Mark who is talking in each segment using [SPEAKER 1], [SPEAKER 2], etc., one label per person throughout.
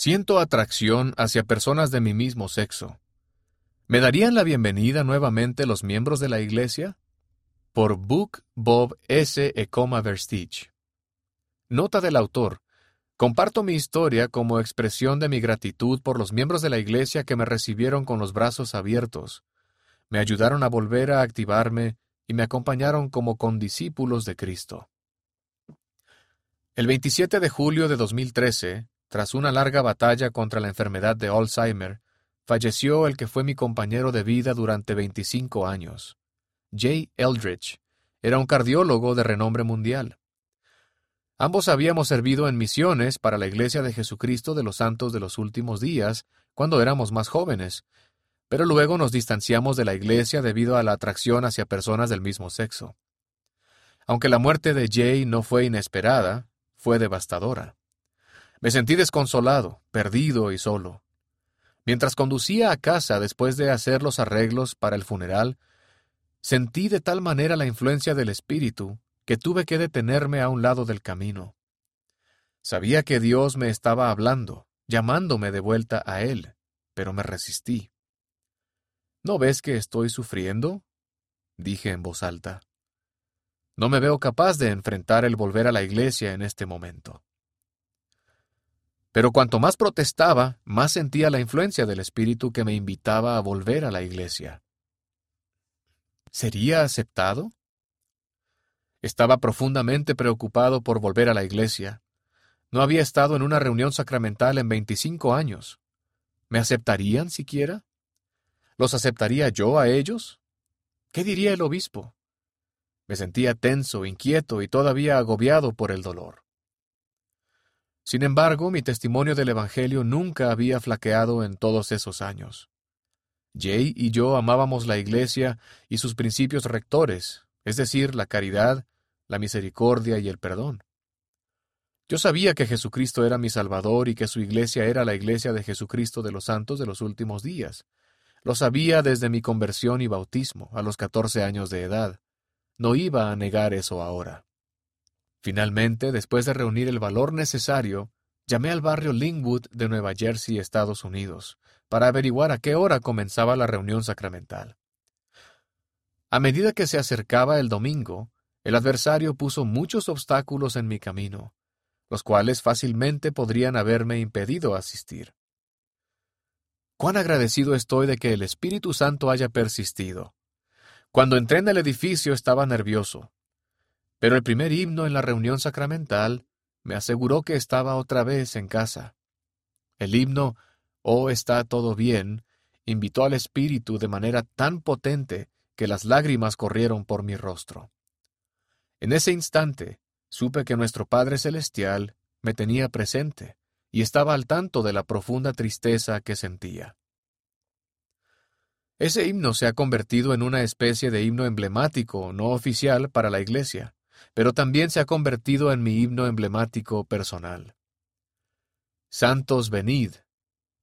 [SPEAKER 1] Siento atracción hacia personas de mi mismo sexo. ¿Me darían la bienvenida nuevamente los miembros de la Iglesia? Por Book Bob S. Ecoma Verstich. Nota del autor. Comparto mi historia como expresión de mi gratitud por los miembros de la Iglesia que me recibieron con los brazos abiertos, me ayudaron a volver a activarme y me acompañaron como condiscípulos de Cristo. El 27 de julio de 2013, tras una larga batalla contra la enfermedad de Alzheimer, falleció el que fue mi compañero de vida durante 25 años. Jay Eldridge era un cardiólogo de renombre mundial. Ambos habíamos servido en misiones para la Iglesia de Jesucristo de los Santos de los Últimos Días cuando éramos más jóvenes, pero luego nos distanciamos de la Iglesia debido a la atracción hacia personas del mismo sexo. Aunque la muerte de Jay no fue inesperada, fue devastadora. Me sentí desconsolado, perdido y solo. Mientras conducía a casa después de hacer los arreglos para el funeral, sentí de tal manera la influencia del Espíritu que tuve que detenerme a un lado del camino. Sabía que Dios me estaba hablando, llamándome de vuelta a Él, pero me resistí. ¿No ves que estoy sufriendo? dije en voz alta. No me veo capaz de enfrentar el volver a la iglesia en este momento. Pero cuanto más protestaba, más sentía la influencia del Espíritu que me invitaba a volver a la iglesia. ¿Sería aceptado? Estaba profundamente preocupado por volver a la iglesia. No había estado en una reunión sacramental en veinticinco años. ¿Me aceptarían siquiera? ¿Los aceptaría yo a ellos? ¿Qué diría el obispo? Me sentía tenso, inquieto y todavía agobiado por el dolor. Sin embargo, mi testimonio del Evangelio nunca había flaqueado en todos esos años. Jay y yo amábamos la Iglesia y sus principios rectores, es decir, la caridad, la misericordia y el perdón. Yo sabía que Jesucristo era mi Salvador y que su iglesia era la iglesia de Jesucristo de los santos de los últimos días. Lo sabía desde mi conversión y bautismo, a los catorce años de edad. No iba a negar eso ahora. Finalmente, después de reunir el valor necesario, llamé al barrio Linwood de Nueva Jersey, Estados Unidos, para averiguar a qué hora comenzaba la reunión sacramental. A medida que se acercaba el domingo, el adversario puso muchos obstáculos en mi camino, los cuales fácilmente podrían haberme impedido asistir. Cuán agradecido estoy de que el Espíritu Santo haya persistido. Cuando entré en el edificio estaba nervioso, pero el primer himno en la reunión sacramental me aseguró que estaba otra vez en casa. El himno Oh está todo bien invitó al Espíritu de manera tan potente que las lágrimas corrieron por mi rostro. En ese instante supe que nuestro Padre Celestial me tenía presente y estaba al tanto de la profunda tristeza que sentía. Ese himno se ha convertido en una especie de himno emblemático no oficial para la Iglesia, pero también se ha convertido en mi himno emblemático personal. Santos venid,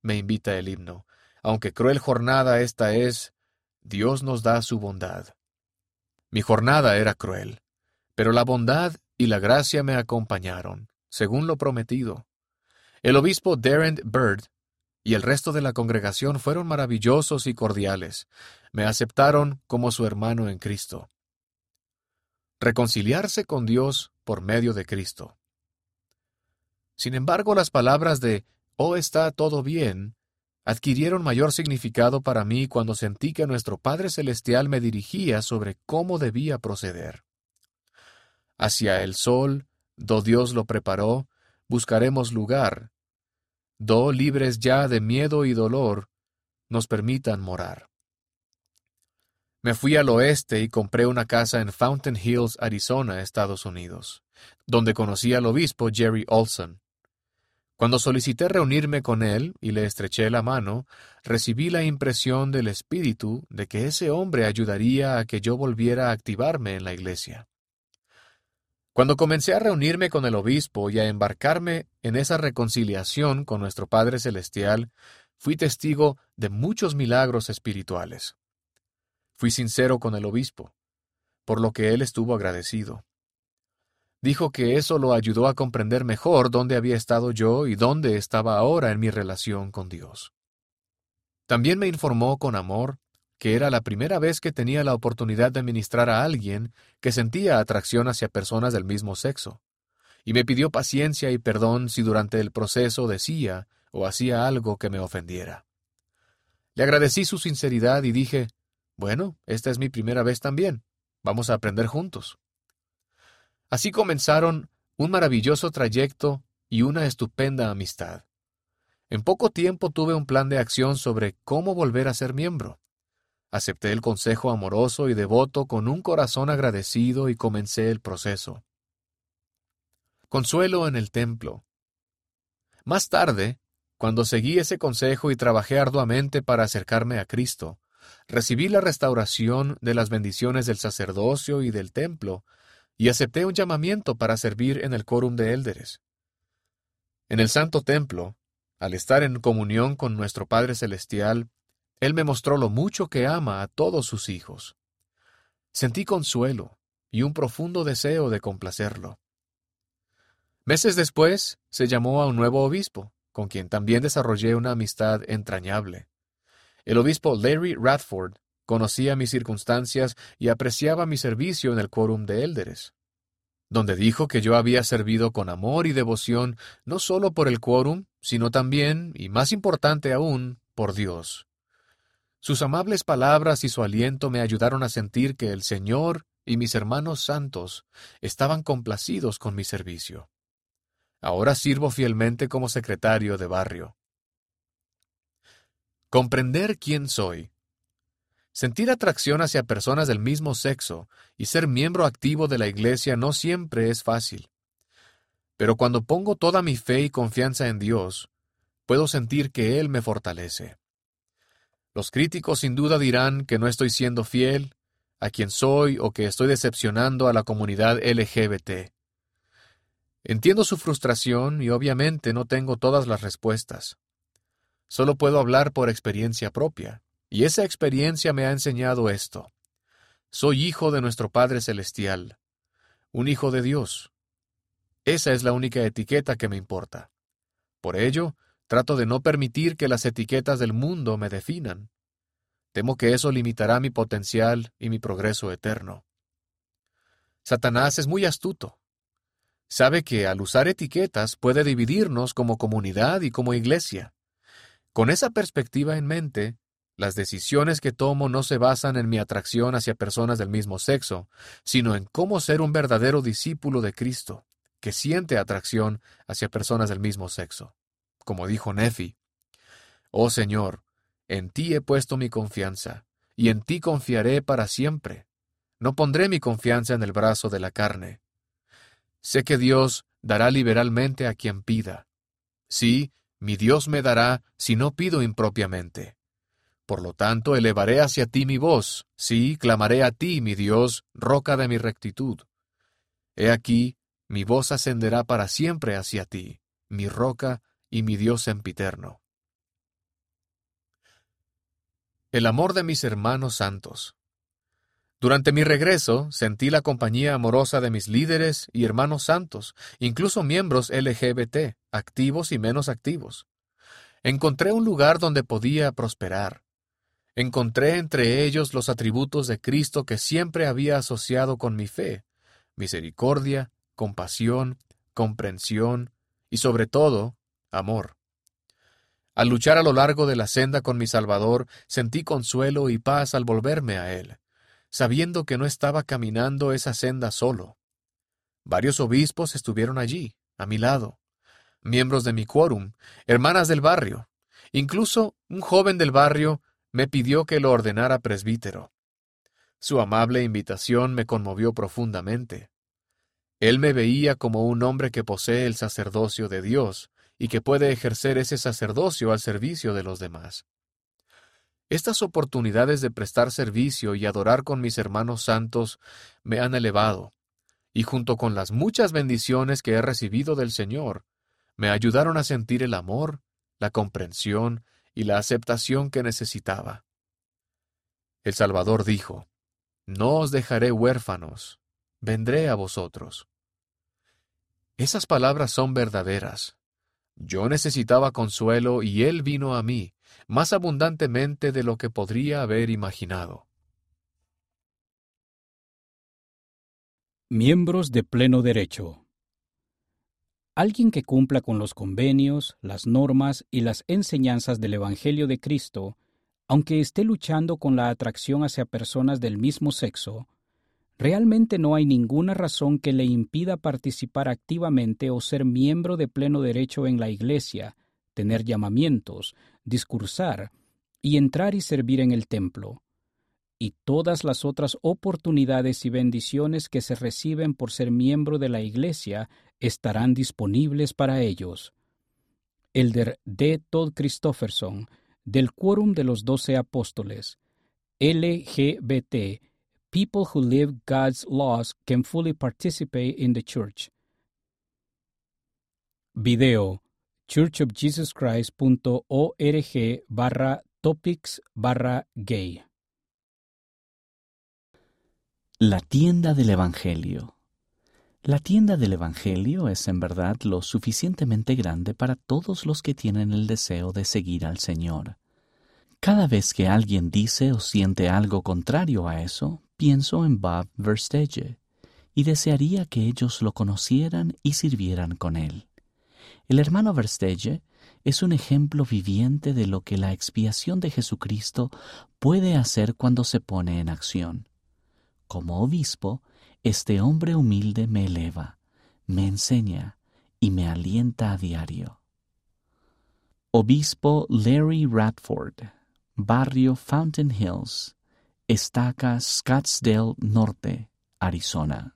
[SPEAKER 1] me invita el himno, aunque cruel jornada esta es, Dios nos da su bondad. Mi jornada era cruel, pero la bondad y la gracia me acompañaron, según lo prometido. El obispo Darren Bird y el resto de la congregación fueron maravillosos y cordiales. Me aceptaron como su hermano en Cristo. Reconciliarse con Dios por medio de Cristo. Sin embargo, las palabras de Oh está todo bien adquirieron mayor significado para mí cuando sentí que nuestro Padre Celestial me dirigía sobre cómo debía proceder. Hacia el sol, do Dios lo preparó, buscaremos lugar, do libres ya de miedo y dolor, nos permitan morar. Me fui al oeste y compré una casa en Fountain Hills, Arizona, Estados Unidos, donde conocí al obispo Jerry Olson. Cuando solicité reunirme con él y le estreché la mano, recibí la impresión del Espíritu de que ese hombre ayudaría a que yo volviera a activarme en la iglesia. Cuando comencé a reunirme con el obispo y a embarcarme en esa reconciliación con nuestro Padre Celestial, fui testigo de muchos milagros espirituales. Fui sincero con el obispo, por lo que él estuvo agradecido. Dijo que eso lo ayudó a comprender mejor dónde había estado yo y dónde estaba ahora en mi relación con Dios. También me informó con amor que era la primera vez que tenía la oportunidad de ministrar a alguien que sentía atracción hacia personas del mismo sexo, y me pidió paciencia y perdón si durante el proceso decía o hacía algo que me ofendiera. Le agradecí su sinceridad y dije, bueno, esta es mi primera vez también, vamos a aprender juntos. Así comenzaron un maravilloso trayecto y una estupenda amistad. En poco tiempo tuve un plan de acción sobre cómo volver a ser miembro. Acepté el consejo amoroso y devoto con un corazón agradecido y comencé el proceso. Consuelo en el templo. Más tarde, cuando seguí ese consejo y trabajé arduamente para acercarme a Cristo, recibí la restauración de las bendiciones del sacerdocio y del templo, y acepté un llamamiento para servir en el quórum de élderes. En el Santo Templo, al estar en comunión con nuestro Padre Celestial, Él me mostró lo mucho que ama a todos sus hijos. Sentí consuelo y un profundo deseo de complacerlo. Meses después, se llamó a un nuevo obispo, con quien también desarrollé una amistad entrañable. El obispo Larry Radford conocía mis circunstancias y apreciaba mi servicio en el quórum de élderes, donde dijo que yo había servido con amor y devoción no solo por el quórum, sino también, y más importante aún, por Dios. Sus amables palabras y su aliento me ayudaron a sentir que el Señor y mis hermanos santos estaban complacidos con mi servicio. Ahora sirvo fielmente como secretario de barrio. Comprender quién soy Sentir atracción hacia personas del mismo sexo y ser miembro activo de la Iglesia no siempre es fácil. Pero cuando pongo toda mi fe y confianza en Dios, puedo sentir que Él me fortalece. Los críticos sin duda dirán que no estoy siendo fiel a quien soy o que estoy decepcionando a la comunidad LGBT. Entiendo su frustración y obviamente no tengo todas las respuestas. Solo puedo hablar por experiencia propia. Y esa experiencia me ha enseñado esto. Soy hijo de nuestro Padre Celestial, un hijo de Dios. Esa es la única etiqueta que me importa. Por ello, trato de no permitir que las etiquetas del mundo me definan. Temo que eso limitará mi potencial y mi progreso eterno. Satanás es muy astuto. Sabe que al usar etiquetas puede dividirnos como comunidad y como iglesia. Con esa perspectiva en mente, las decisiones que tomo no se basan en mi atracción hacia personas del mismo sexo, sino en cómo ser un verdadero discípulo de Cristo, que siente atracción hacia personas del mismo sexo. Como dijo Nefi, Oh Señor, en ti he puesto mi confianza, y en ti confiaré para siempre. No pondré mi confianza en el brazo de la carne. Sé que Dios dará liberalmente a quien pida. Sí, mi Dios me dará si no pido impropiamente. Por lo tanto, elevaré hacia ti mi voz, sí, clamaré a ti, mi Dios, roca de mi rectitud. He aquí, mi voz ascenderá para siempre hacia ti, mi roca y mi Dios sempiterno. El amor de mis hermanos santos. Durante mi regreso, sentí la compañía amorosa de mis líderes y hermanos santos, incluso miembros LGBT, activos y menos activos. Encontré un lugar donde podía prosperar, Encontré entre ellos los atributos de Cristo que siempre había asociado con mi fe, misericordia, compasión, comprensión y sobre todo, amor. Al luchar a lo largo de la senda con mi Salvador, sentí consuelo y paz al volverme a Él, sabiendo que no estaba caminando esa senda solo. Varios obispos estuvieron allí, a mi lado, miembros de mi quórum, hermanas del barrio, incluso un joven del barrio me pidió que lo ordenara presbítero. Su amable invitación me conmovió profundamente. Él me veía como un hombre que posee el sacerdocio de Dios y que puede ejercer ese sacerdocio al servicio de los demás. Estas oportunidades de prestar servicio y adorar con mis hermanos santos me han elevado, y junto con las muchas bendiciones que he recibido del Señor, me ayudaron a sentir el amor, la comprensión y la aceptación que necesitaba. El Salvador dijo, No os dejaré huérfanos, vendré a vosotros. Esas palabras son verdaderas. Yo necesitaba consuelo y Él vino a mí, más abundantemente de lo que podría haber imaginado.
[SPEAKER 2] Miembros de pleno derecho. Alguien que cumpla con los convenios, las normas y las enseñanzas del Evangelio de Cristo, aunque esté luchando con la atracción hacia personas del mismo sexo, realmente no hay ninguna razón que le impida participar activamente o ser miembro de pleno derecho en la Iglesia, tener llamamientos, discursar y entrar y servir en el templo, y todas las otras oportunidades y bendiciones que se reciben por ser miembro de la Iglesia estarán disponibles para ellos. Elder D. Todd Christofferson, del Quórum de los Doce Apóstoles, LGBT, People who live God's laws can fully participate in the church. Video churchofjesuschrist.org barra topics barra gay.
[SPEAKER 3] La tienda del Evangelio. La tienda del Evangelio es en verdad lo suficientemente grande para todos los que tienen el deseo de seguir al Señor. Cada vez que alguien dice o siente algo contrario a eso, pienso en Bob Verstege y desearía que ellos lo conocieran y sirvieran con él. El hermano Verstege es un ejemplo viviente de lo que la expiación de Jesucristo puede hacer cuando se pone en acción. Como obispo, este hombre humilde me eleva, me enseña y me alienta a diario. Obispo Larry Radford, Barrio Fountain Hills, Estaca Scottsdale Norte, Arizona.